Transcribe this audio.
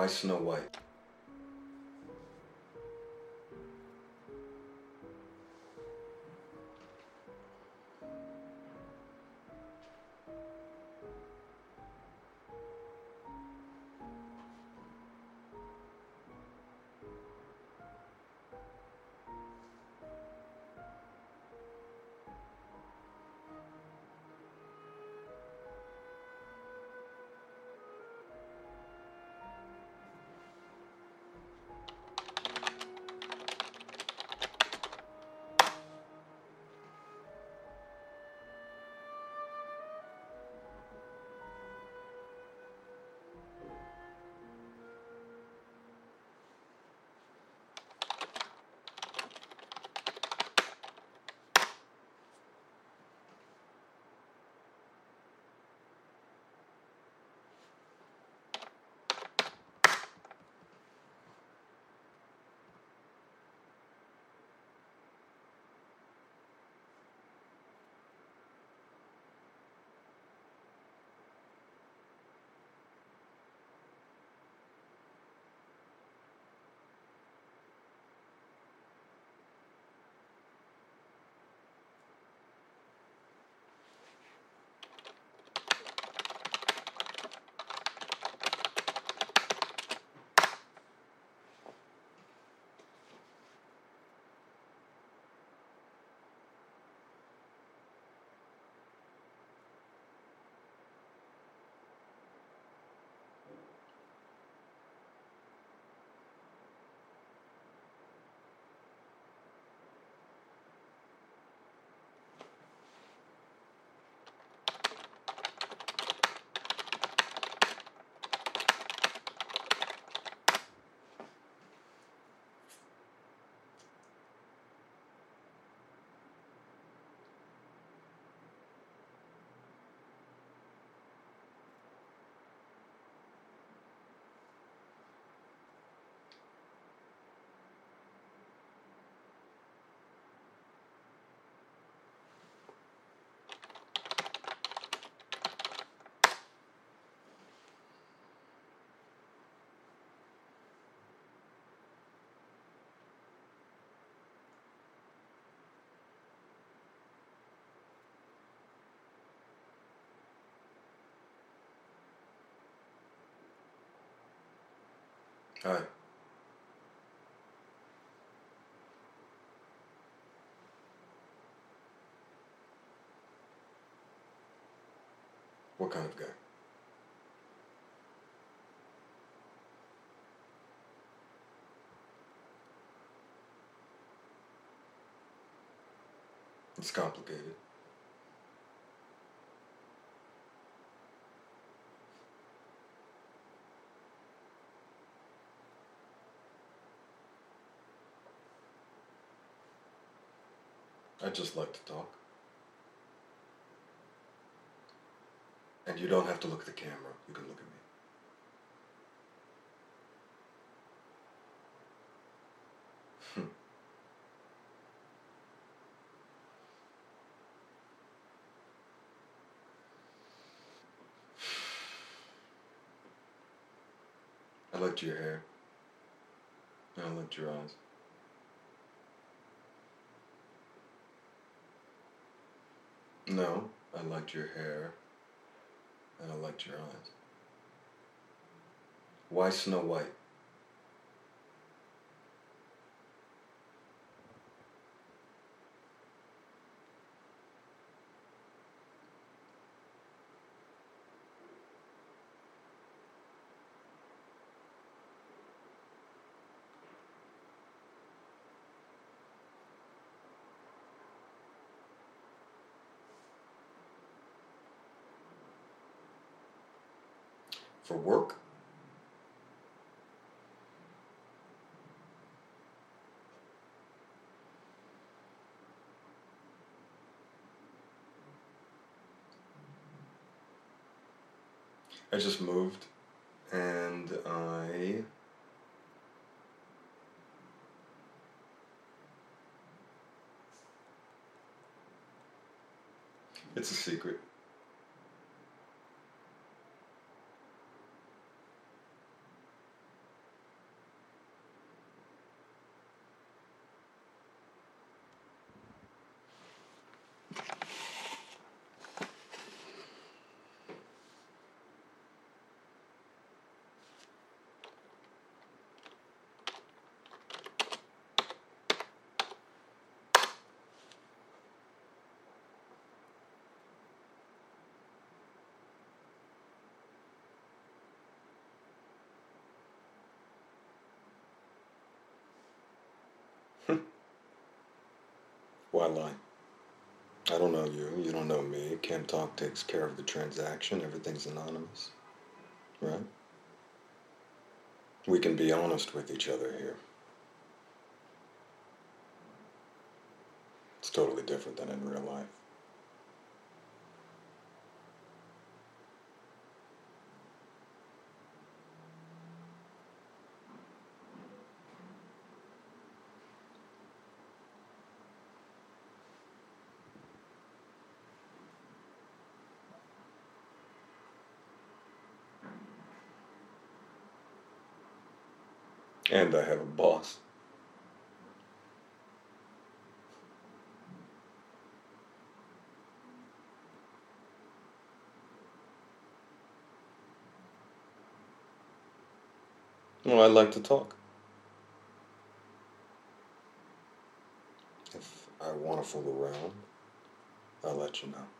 Why Snow White? Hi. What kind of guy? It's complicated. I just like to talk. And you don't have to look at the camera. You can look at me. Hmm. I liked your hair. I liked your eyes. No, I liked your hair. And I liked your eyes. Why Snow White? For work? I just moved and I It's a secret. Why lie? I don't know you. You don't know me. Cam Talk takes care of the transaction. Everything's anonymous. Right? We can be honest with each other here. It's totally different than in real life. And I have a boss. Well, I like to talk. If I want to fool around, I'll let you know.